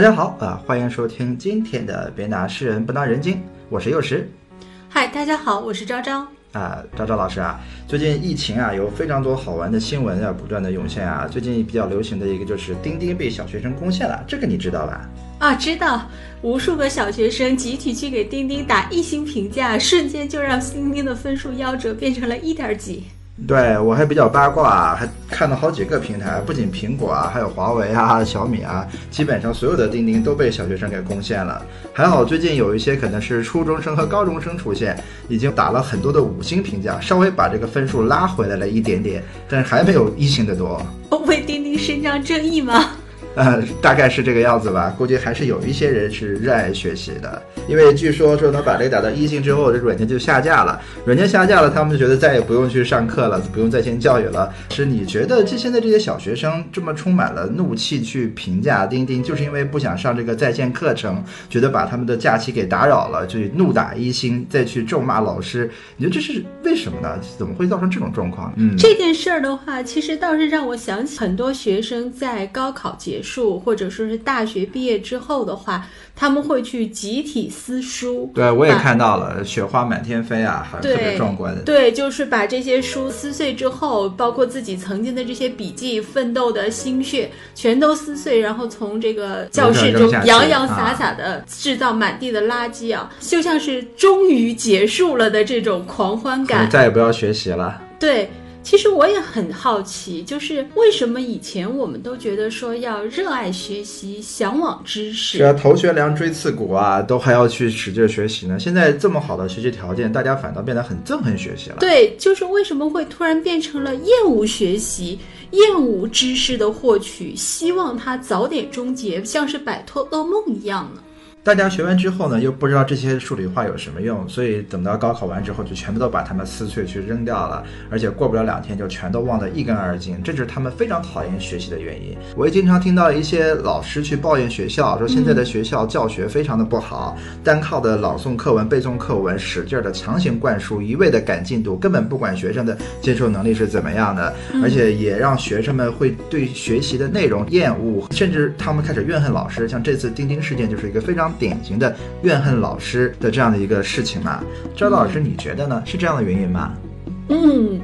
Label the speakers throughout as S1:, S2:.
S1: 大家好啊，欢迎收听今天的别拿诗人不当人精，我是幼时。
S2: 嗨，大家好，我是昭昭。
S1: 啊，昭昭老师啊，最近疫情啊，有非常多好玩的新闻啊，不断的涌现啊。最近比较流行的一个就是钉钉被小学生攻陷了，这个你知道吧？
S2: 啊，知道，无数个小学生集体去给钉钉打一星评价，瞬间就让钉钉的分数夭折，变成了一点几。
S1: 对我还比较八卦，还看了好几个平台，不仅苹果啊，还有华为啊、小米啊，基本上所有的钉钉都被小学生给攻陷了。还好最近有一些可能是初中生和高中生出现，已经打了很多的五星评价，稍微把这个分数拉回来了一点点，但是还没有一星的多。
S2: 为钉钉伸张正义吗？
S1: 呃，大概是这个样子吧。估计还是有一些人是热爱学习的，因为据说说他把这个打到一星之后，这软件就下架了。软件下架了，他们就觉得再也不用去上课了，不用在线教育了。是你觉得这现在这些小学生这么充满了怒气去评价钉钉，就是因为不想上这个在线课程，觉得把他们的假期给打扰了，就怒打一星，再去咒骂老师。你觉得这是为什么呢？怎么会造成这种状况？
S2: 嗯，这件事儿的话，其实倒是让我想起很多学生在高考结。结束，或者说是大学毕业之后的话，他们会去集体撕书。
S1: 对，我也看到了，雪花满天飞啊，还特别壮观的。
S2: 对，就是把这些书撕碎之后，包括自己曾经的这些笔记、奋斗的心血，全都撕碎，然后从这个教室中洋洋洒洒的制造满地的垃圾啊，就像是终于结束了的这种狂欢感。
S1: 再也不要学习了。
S2: 对。其实我也很好奇，就是为什么以前我们都觉得说要热爱学习、向往知识，
S1: 是啊，头悬梁锥刺股啊，都还要去使劲学习呢。现在这么好的学习条件，大家反倒变得很憎恨学习了。
S2: 对，就是为什么会突然变成了厌恶学习、厌恶知识的获取，希望它早点终结，像是摆脱噩梦一样呢？
S1: 大家学完之后呢，又不知道这些数理化有什么用，所以等到高考完之后，就全部都把它们撕碎去扔掉了，而且过不了两天就全都忘得一干二净。这就是他们非常讨厌学习的原因。我也经常听到一些老师去抱怨学校，说现在的学校教学非常的不好，单靠的朗诵课文、背诵课文，使劲的强行灌输，一味的赶进度，根本不管学生的接受能力是怎么样的，而且也让学生们会对学习的内容厌恶，甚至他们开始怨恨老师。像这次钉钉事件就是一个非常。典型的怨恨老师的这样的一个事情嘛，赵老师，你觉得呢？是这样的原因吗？
S2: 嗯，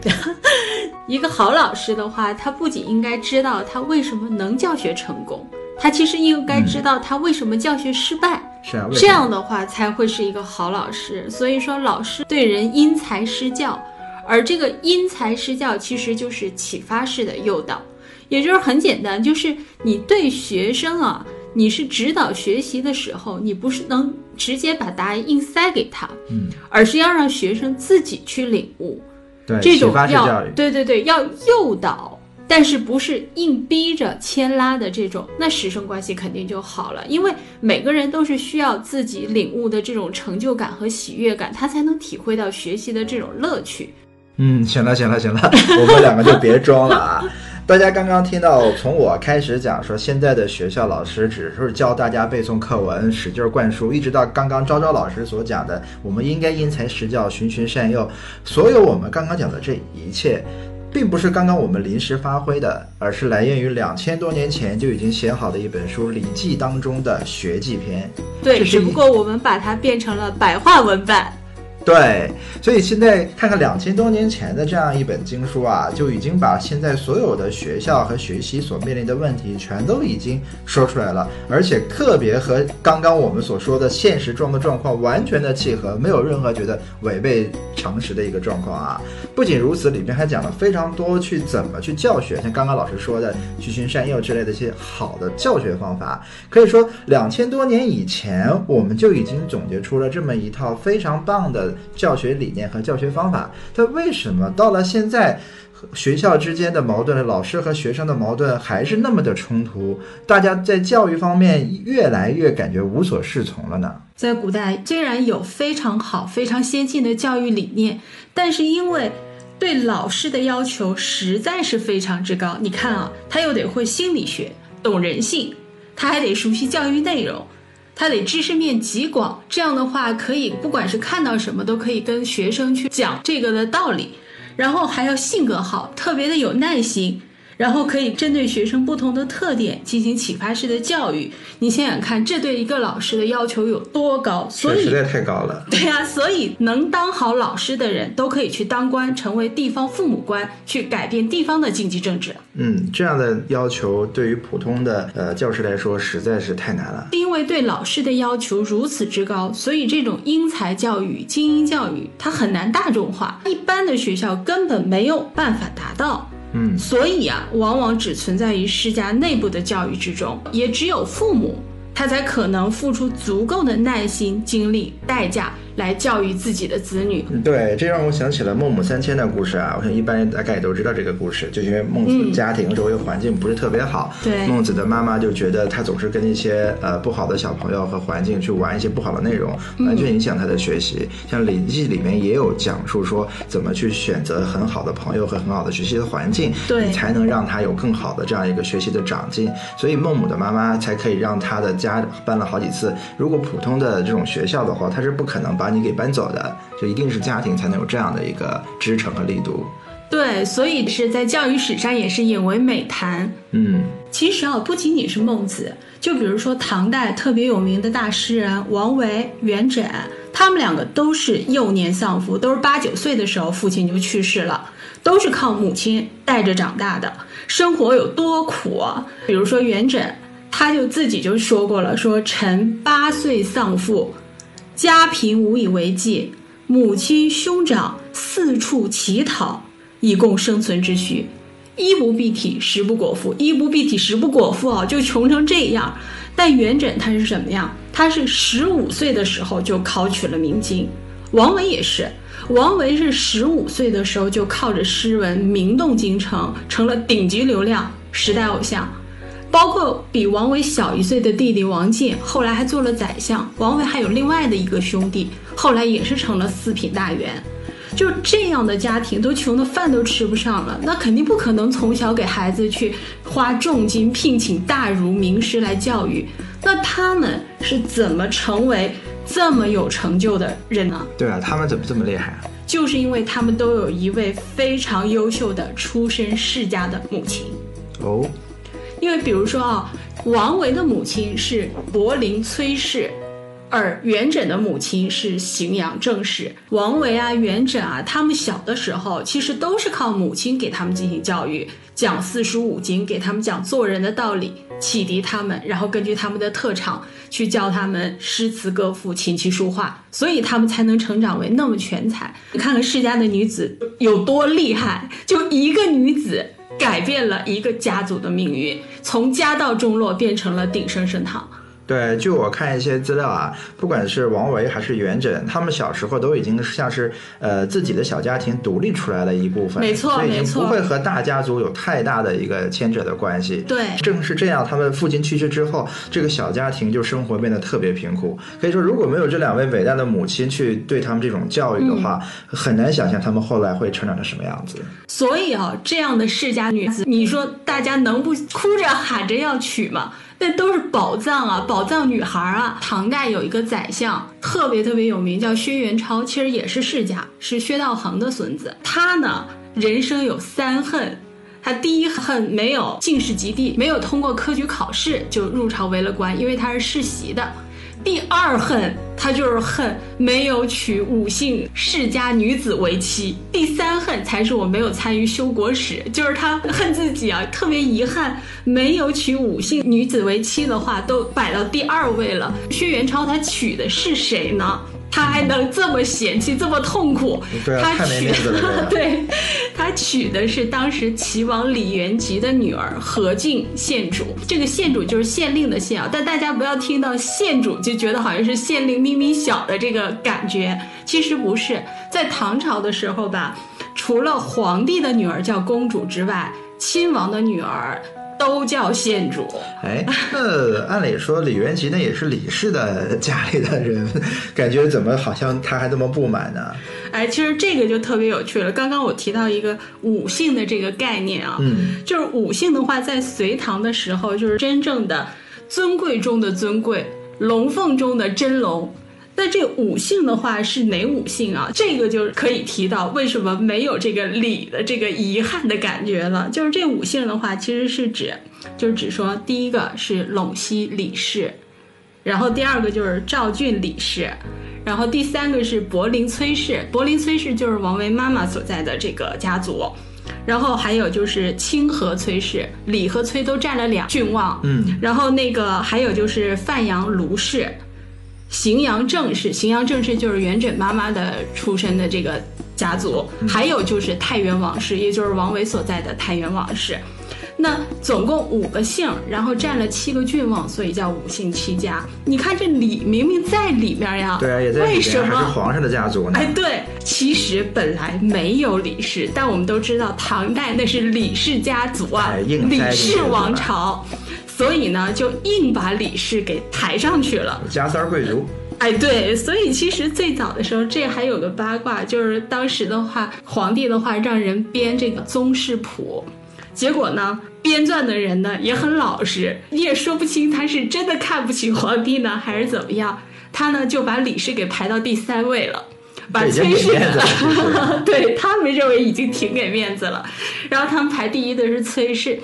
S2: 一个好老师的话，他不仅应该知道他为什么能教学成功，他其实应该知道他为什么教学失败。
S1: 是啊，
S2: 这样的话才会是一个好老师。所以说，老师对人因材施教，而这个因材施教其实就是启发式的诱导，也就是很简单，就是你对学生啊。你是指导学习的时候，你不是能直接把答案硬塞给他，
S1: 嗯，
S2: 而是要让学生自己去领悟，
S1: 对，
S2: 这种要对对对，要诱导，但是不是硬逼着牵拉的这种，那师生关系肯定就好了，因为每个人都是需要自己领悟的这种成就感和喜悦感，他才能体会到学习的这种乐趣。
S1: 嗯，行了行了行了，我们两个就别装了啊。大家刚刚听到，从我开始讲说，现在的学校老师只是教大家背诵课文，使劲灌输，一直到刚刚昭昭老师所讲的，我们应该因材施教，循循善诱。所有我们刚刚讲的这一切，并不是刚刚我们临时发挥的，而是来源于两千多年前就已经写好的一本书《礼记》当中的学记篇。
S2: 对，只不过我们把它变成了白话文版。
S1: 对，所以现在看看两千多年前的这样一本经书啊，就已经把现在所有的学校和学习所面临的问题全都已经说出来了，而且特别和刚刚我们所说的现实中的状况完全的契合，没有任何觉得违背常识的一个状况啊。不仅如此，里面还讲了非常多去怎么去教学，像刚刚老师说的循循善诱之类的一些好的教学方法。可以说，两千多年以前我们就已经总结出了这么一套非常棒的。教学理念和教学方法，但为什么到了现在，学校之间的矛盾，老师和学生的矛盾还是那么的冲突？大家在教育方面越来越感觉无所适从了呢？
S2: 在古代，虽然有非常好、非常先进的教育理念，但是因为对老师的要求实在是非常之高。你看啊，他又得会心理学，懂人性，他还得熟悉教育内容。他得知识面极广，这样的话可以不管是看到什么都可以跟学生去讲这个的道理，然后还要性格好，特别的有耐心，然后可以针对学生不同的特点进行启发式的教育。你想想看，这对一个老师的要求有多高？所以
S1: 实在太高了。
S2: 对呀、所以能当好老师的人都可以去当官，成为地方父母官，去改变地方的经济政治。
S1: 嗯，这样的要求对于普通的呃教师来说实在是太难了。
S2: 因为对老师的要求如此之高，所以这种英才教育、精英教育它很难大众化，一般的学校根本没有办法达到。所以啊，往往只存在于世家内部的教育之中，也只有父母他才可能付出足够的耐心、精力、代价来教育自己的子女。
S1: 嗯对，这让我想起了孟母三迁的故事啊。我想一般人大概也都知道这个故事，就因为孟子的家庭周围环境不是特别好，
S2: 对
S1: 孟子的妈妈就觉得他总是跟一些呃不好的小朋友和环境去玩一些不好的内容，完全影响他的学习。像《礼记》里面也有讲述说怎么去选择很好的朋友和很好的学习的环境，
S2: 对
S1: 你才能让他有更好的这样一个学习的长进。所以孟母的妈妈才可以让他的家搬了好几次。如果普通的这种学校的话，他是不可能把你给搬走的，就一定是家庭才能有这样的一个支撑和力度。
S2: 对，所以是在教育史上也是引为美谈。
S1: 嗯，
S2: 其实啊，不仅仅是孟子，就比如说唐代特别有名的大诗人王维、元稹，他们两个都是幼年丧父，都是八九岁的时候父亲就去世了，都是靠母亲带着长大的，生活有多苦啊！比如说元稹，他就自己就说过了，说臣八岁丧父，家贫无以为继，母亲兄长四处乞讨，以供生存之需。衣不蔽体，食不果腹。衣不蔽体，食不果腹啊，就穷成这样。但元稹他是什么样？他是十五岁的时候就考取了明经。王维也是，王维是十五岁的时候就靠着诗文名动京城，成了顶级流量时代偶像。包括比王维小一岁的弟弟王进，后来还做了宰相。王维还有另外的一个兄弟，后来也是成了四品大员。就这样的家庭都穷的饭都吃不上了，那肯定不可能从小给孩子去花重金聘请大儒名师来教育。那他们是怎么成为这么有成就的人呢？
S1: 对啊，他们怎么这么厉害啊？
S2: 就是因为他们都有一位非常优秀的出身世家的母亲。
S1: 哦，
S2: 因为比如说啊，王维的母亲是柏林崔氏，而元稹的母亲是荥阳郑氏。王维啊、元稹啊，他们小的时候其实都是靠母亲给他们进行教育，讲四书五经，给他们讲做人的道理，启迪他们，然后根据他们的特长去教他们诗词歌赋、琴棋书画，所以他们才能成长为那么全才。你看看世家的女子有多厉害，就一个女子。改变了一个家族的命运，从家道中落变成了鼎盛盛唐。
S1: 对，据我看一些资料啊，不管是王维还是元稹，他们小时候都已经像是呃自己的小家庭独立出来的一部分，
S2: 没错
S1: 所以不会和大家族有太大的一个牵扯的关系。
S2: 对
S1: 正是这样，他们父亲去世之后，这个小家庭就生活变得特别贫苦。可以说，如果没有这两位伟大的母亲去对他们这种教育的话，很难想象他们后来会成长成什么样子。
S2: 所以啊，这样的世家女子，你说大家能不哭着喊着要娶吗？那都是宝藏啊，宝藏女孩啊！唐代有一个宰相，特别特别有名，叫薛元超，其实也是世家，是薛道衡的孙子。他呢，人生有三恨。他第一恨没有进士及第，没有通过科举考试就入朝为了官，因为他是世袭的。第二恨，他就是恨没有娶五姓世家女子为妻。第三恨才是我没有参与修国史，就是他恨自己啊，特别遗憾没有娶五姓女子为妻的话，都摆到第二位了。薛元超他娶的是谁呢？他还能这么嫌弃，这么痛苦？
S1: 对啊
S2: 他娶
S1: 太没面子了
S2: 对，他娶的是当时齐王李元吉的女儿何进县主。这个县主就是县令的县啊，但大家不要听到县主就觉得好像是县令咪咪小的这个感觉，其实不是。在唐朝的时候吧，除了皇帝的女儿叫公主之外，亲王的女儿都叫县主。
S1: 哎，那按理说李元吉那也是李氏的家里的人，感觉怎么好像他还这么不满呢？
S2: 哎，其实这个就特别有趣了。刚刚我提到一个五姓的这个概念啊，
S1: 嗯，
S2: 就是五姓的话，在隋唐的时候，就是真正的尊贵中的尊贵，龙凤中的真龙。那这五姓的话是哪五姓啊？这个就可以提到为什么没有这个李的这个遗憾的感觉了。就是这五姓的话，其实是指，就是指说第一个是陇西李氏，然后第二个就是赵郡李氏，然后第三个是柏林崔氏。柏林崔氏就是王维妈妈所在的这个家族。然后还有就是清河崔氏，李和崔都占了两郡望。
S1: 嗯，
S2: 然后那个还有就是范阳卢氏。荥阳郑氏，荥阳郑氏就是元稹妈妈的出身的这个家族，还有就是太原王氏，也就是王维所在的太原王氏。那总共五个姓，然后占了七个郡望，所以叫五姓七家。你看这李明明在里面呀，
S1: 对啊，也在里面，
S2: 为什么
S1: 还是皇上的家族呢？
S2: 哎，对，其实本来没有李氏，但我们都知道唐代那是李氏家族啊，李氏王朝，所以呢就硬把李氏给抬上去了。
S1: 家三儿贵族，
S2: 哎，对，所以其实最早的时候，这还有个八卦，就是当时的话，皇帝的话让人编这个宗室谱，结果呢，编撰的人呢也很老实，你也说不清他是真的看不起皇帝呢，还是怎么样，他呢就把李氏给排到第三位了。把崔氏
S1: 了
S2: 对他们认为已经挺给面子了，然后他们排第一的是崔氏，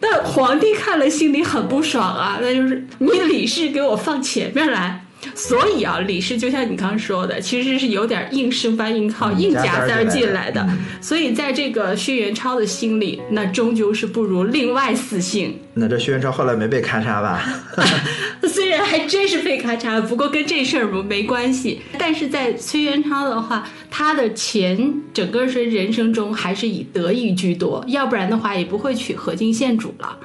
S2: 但皇帝看了心里很不爽啊，那就是你李氏给我放前面来。所以啊，李氏就像你刚刚说的，其实是有点硬生搬硬靠、
S1: 嗯
S2: 硬夹
S1: 塞进
S2: 进来的。
S1: 嗯
S2: 所以在这个薛元超的心里，那终究是不如另外四姓。
S1: 那这薛元超后来没被咔嚓吧？
S2: 虽然还真是被咔嚓，不过跟这事儿没没关系。但是在崔元超的话，他的前整个是人生中还是以得意居多，要不然的话也不会娶何进县主了。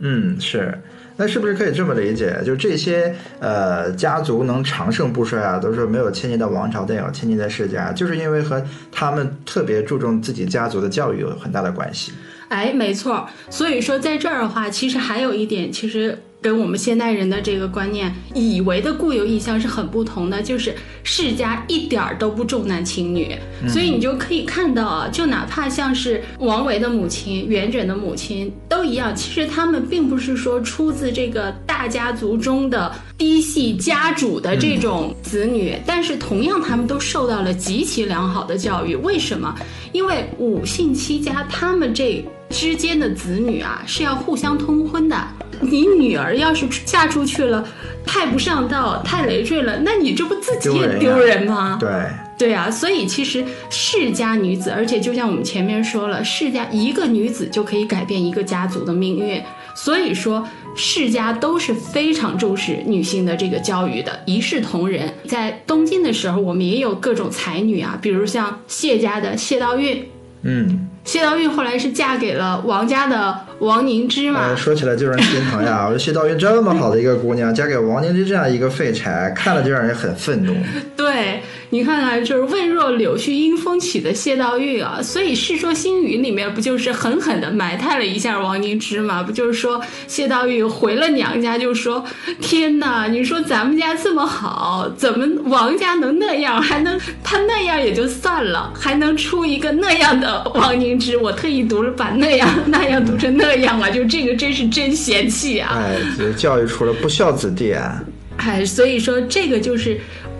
S1: 嗯，是。那是不是可以这么理解？就这些呃家族能长盛不衰啊，都是没有迁移到王朝，但有千年的世家，就是因为和他们特别注重自己家族的教育有很大的关系。
S2: 哎，没错。所以说，在这儿的话，其实还有一点，其实跟我们现代人的这个观念以为的固有印象是很不同的，就是世家一点儿都不重男轻女。所以你就可以看到啊，就哪怕像是王维的母亲、元稹的母亲都一样，其实他们并不是说出自这个大家族中的嫡系家主的这种子女，但是同样他们都受到了极其良好的教育。为什么？因为五姓七家他们这之间的子女啊是要互相通婚的。你女儿要是嫁出去了，太不上道、太累赘了，那你这不自己也丢
S1: 人
S2: 吗？
S1: 对，
S2: 对啊，所以其实世家女子，而且就像我们前面说了，世家一个女子就可以改变一个家族的命运。所以说，世家都是非常重视女性的这个教育的，一视同仁。在东晋的时候，我们也有各种才女啊，比如像谢家的谢道韫，
S1: 嗯，
S2: 谢道韫后来是嫁给了王家的王凝之嘛。
S1: 呃，说起来就让人心疼呀！我说谢道韫这么好的一个姑娘，嫁给王凝之这样一个废柴，看了就让人很愤怒。
S2: 对你看看，就是未若柳絮因风起的谢道韫啊，所以《世说新语》里面不就是狠狠的埋汰了一下王凝之嘛？不就是说谢道韫回了娘家就说：“天哪，你说咱们家这么好，怎么王家能那样？还能他那样也就算了，还能出一个那样的王凝之？我特意读了把那样那样读成那样啊，就这个真是真嫌弃啊！”
S1: 哎，这教育出了不孝子弟啊！
S2: 哎，所以说这个就是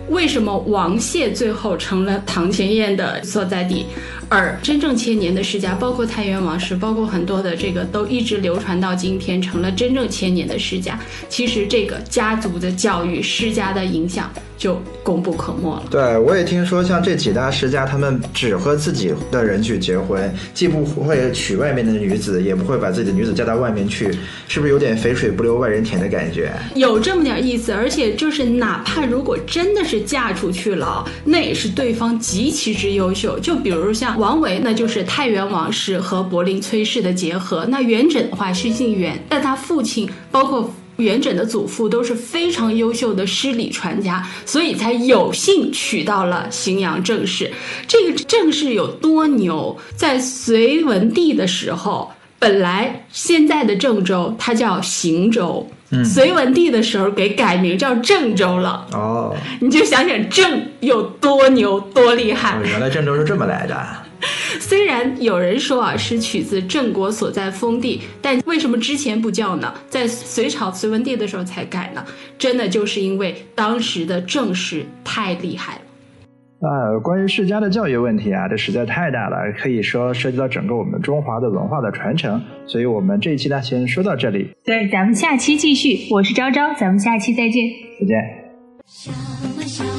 S2: 为什么王谢最后成了唐前燕的所在地，而真正千年的世家，包括太原王氏，包括很多的这个都一直流传到今天，成了真正千年的世家。其实这个家族的教育、世家的影响就功不可没了。
S1: 对，我也听说，像这几大世家，他们只和自己的人去结婚，既不会娶外面的女子，也不会把自己的女子嫁到外面去，是不是有点肥水不流外人田的感觉？
S2: 有这么点意思，而且就是哪怕如果真的是嫁出去了，那也是对方极其之优秀。就比如像王维，呢就是太原王氏和柏林崔氏的结合；那元稹的话是姓元，但他父亲包括。元稹的祖父都是非常优秀的诗礼传家，所以才有幸娶到了荥阳郑氏。这个郑氏有多牛？在隋文帝的时候，本来现在的郑州它叫邢州，隋文帝的时候给改名叫郑州了。
S1: 哦，
S2: 你就想想郑有多牛多厉害
S1: 哦，原来郑州是这么来的。
S2: 虽然有人说啊是取自郑国所在封地，但为什么之前不叫呢？在隋朝隋文帝的时候才改呢？真的就是因为当时的政事太厉害了。
S1: 呃，关于世家的教育问题啊，这实在太大了，可以说涉及到整个我们中华的文化的传承。所以我们这一期呢，先说到这里。
S2: 对，咱们下期继续。我是昭昭，咱们下期再见。
S1: 再见。